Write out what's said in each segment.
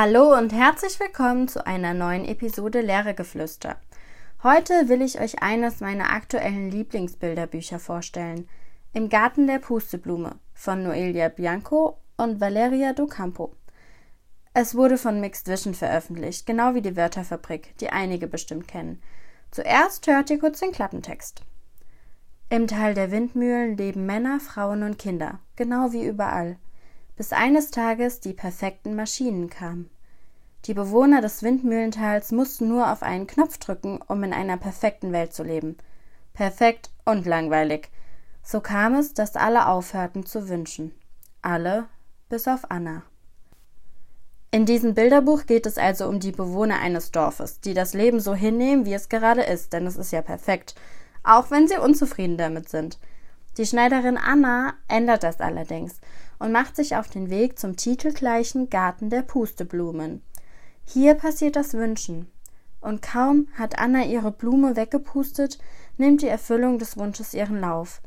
Hallo und herzlich willkommen zu einer neuen Episode Lehrergeflüster. Heute will ich euch eines meiner aktuellen Lieblingsbilderbücher vorstellen. Im Garten der Pusteblume von Noelia Bianco und Valeria Docampo. Es wurde von Mixed Vision veröffentlicht, genau wie die Wörterfabrik, die einige bestimmt kennen. Zuerst hört ihr kurz den Klappentext. Im Tal der Windmühlen leben Männer, Frauen und Kinder, genau wie überall bis eines Tages die perfekten Maschinen kamen. Die Bewohner des Windmühlentals mussten nur auf einen Knopf drücken, um in einer perfekten Welt zu leben. Perfekt und langweilig. So kam es, dass alle aufhörten zu wünschen. Alle bis auf Anna. In diesem Bilderbuch geht es also um die Bewohner eines Dorfes, die das Leben so hinnehmen, wie es gerade ist, denn es ist ja perfekt, auch wenn sie unzufrieden damit sind. Die Schneiderin Anna ändert das allerdings und macht sich auf den Weg zum titelgleichen Garten der Pusteblumen. Hier passiert das Wünschen. Und kaum hat Anna ihre Blume weggepustet, nimmt die Erfüllung des Wunsches ihren Lauf.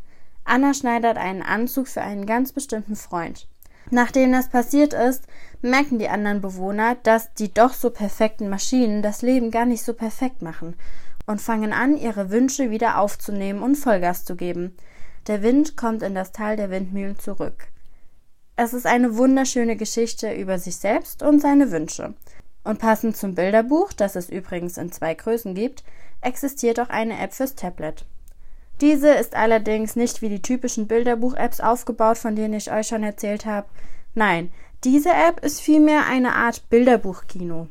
Anna schneidert einen Anzug für einen ganz bestimmten Freund. Nachdem das passiert ist, merken die anderen Bewohner, dass die doch so perfekten Maschinen das Leben gar nicht so perfekt machen und fangen an, ihre Wünsche wieder aufzunehmen und Vollgas zu geben. Der Wind kommt in das Tal der Windmühlen zurück. Es ist eine wunderschöne Geschichte über sich selbst und seine Wünsche. Und passend zum Bilderbuch, das es übrigens in zwei Größen gibt, existiert auch eine App fürs Tablet. Diese ist allerdings nicht wie die typischen Bilderbuch-Apps aufgebaut, von denen ich euch schon erzählt habe. Nein, diese App ist vielmehr eine Art Bilderbuchkino.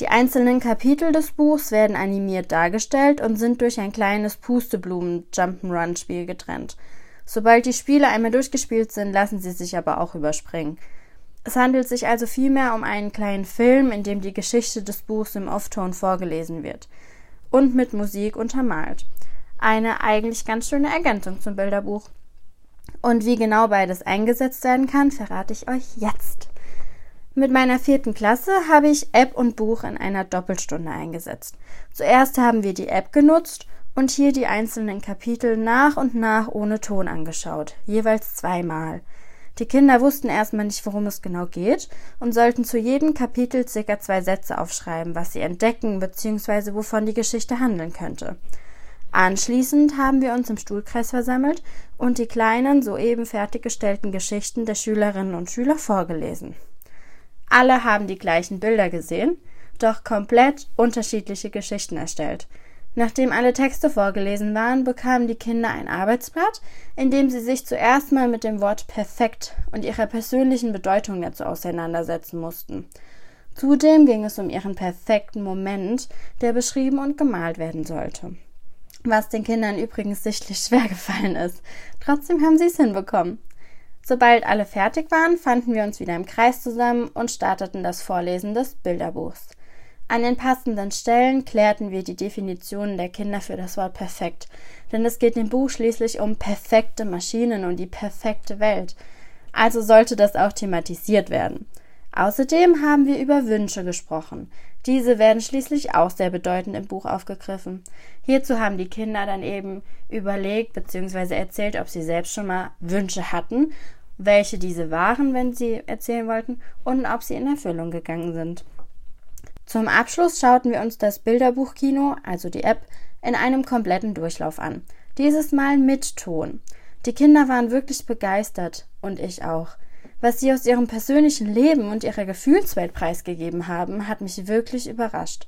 Die einzelnen Kapitel des Buchs werden animiert dargestellt und sind durch ein kleines Pusteblumen-Jump'n'Run-Spiel getrennt. Sobald die Spiele einmal durchgespielt sind, lassen sie sich aber auch überspringen. Es handelt sich also vielmehr um einen kleinen Film, in dem die Geschichte des Buchs im Off-Ton vorgelesen wird und mit Musik untermalt. Eine eigentlich ganz schöne Ergänzung zum Bilderbuch. Und wie genau beides eingesetzt werden kann, verrate ich euch jetzt. Mit meiner vierten Klasse habe ich App und Buch in einer Doppelstunde eingesetzt. Zuerst haben wir die App genutzt und hier die einzelnen Kapitel nach und nach ohne Ton angeschaut, jeweils zweimal. Die Kinder wussten erstmal nicht, worum es genau geht und sollten zu jedem Kapitel circa zwei Sätze aufschreiben, was sie entdecken bzw. wovon die Geschichte handeln könnte. Anschließend haben wir uns im Stuhlkreis versammelt und die kleinen, soeben fertiggestellten Geschichten der Schülerinnen und Schüler vorgelesen. Alle haben die gleichen Bilder gesehen, doch komplett unterschiedliche Geschichten erstellt – Nachdem alle Texte vorgelesen waren, bekamen die Kinder ein Arbeitsblatt, in dem sie sich zuerst mal mit dem Wort perfekt und ihrer persönlichen Bedeutung dazu auseinandersetzen mussten. Zudem ging es um ihren perfekten Moment, der beschrieben und gemalt werden sollte. Was den Kindern übrigens sichtlich schwer gefallen ist. Trotzdem haben sie es hinbekommen. Sobald alle fertig waren, fanden wir uns wieder im Kreis zusammen und starteten das Vorlesen des Bilderbuchs. An den passenden Stellen klärten wir die Definitionen der Kinder für das Wort perfekt, denn es geht im Buch schließlich um perfekte Maschinen und die perfekte Welt. Also sollte das auch thematisiert werden. Außerdem haben wir über Wünsche gesprochen. Diese werden schließlich auch sehr bedeutend im Buch aufgegriffen. Hierzu haben die Kinder dann eben überlegt bzw. erzählt, ob sie selbst schon mal Wünsche hatten, welche diese waren, wenn sie erzählen wollten, und ob sie in Erfüllung gegangen sind. Zum Abschluss schauten wir uns das Bilderbuchkino, also die App, in einem kompletten Durchlauf an. Dieses Mal mit Ton. Die Kinder waren wirklich begeistert und ich auch. Was sie aus ihrem persönlichen Leben und ihrer Gefühlswelt preisgegeben haben, hat mich wirklich überrascht.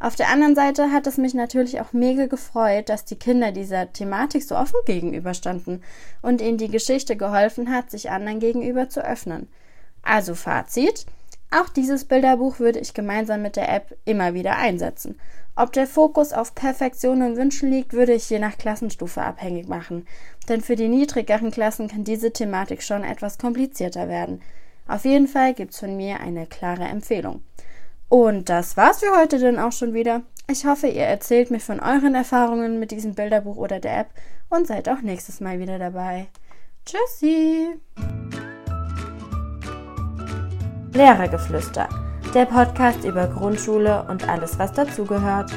Auf der anderen Seite hat es mich natürlich auch mega gefreut, dass die Kinder dieser Thematik so offen gegenüberstanden und ihnen die Geschichte geholfen hat, sich anderen gegenüber zu öffnen. Also Fazit. Auch dieses Bilderbuch würde ich gemeinsam mit der App immer wieder einsetzen. Ob der Fokus auf Perfektion und Wünschen liegt, würde ich je nach Klassenstufe abhängig machen. Denn für die niedrigeren Klassen kann diese Thematik schon etwas komplizierter werden. Auf jeden Fall gibt's von mir eine klare Empfehlung. Und das war's für heute dann auch schon wieder. Ich hoffe, ihr erzählt mir von euren Erfahrungen mit diesem Bilderbuch oder der App und seid auch nächstes Mal wieder dabei. Tschüssi! Lehrergeflüster, der Podcast über Grundschule und alles, was dazugehört.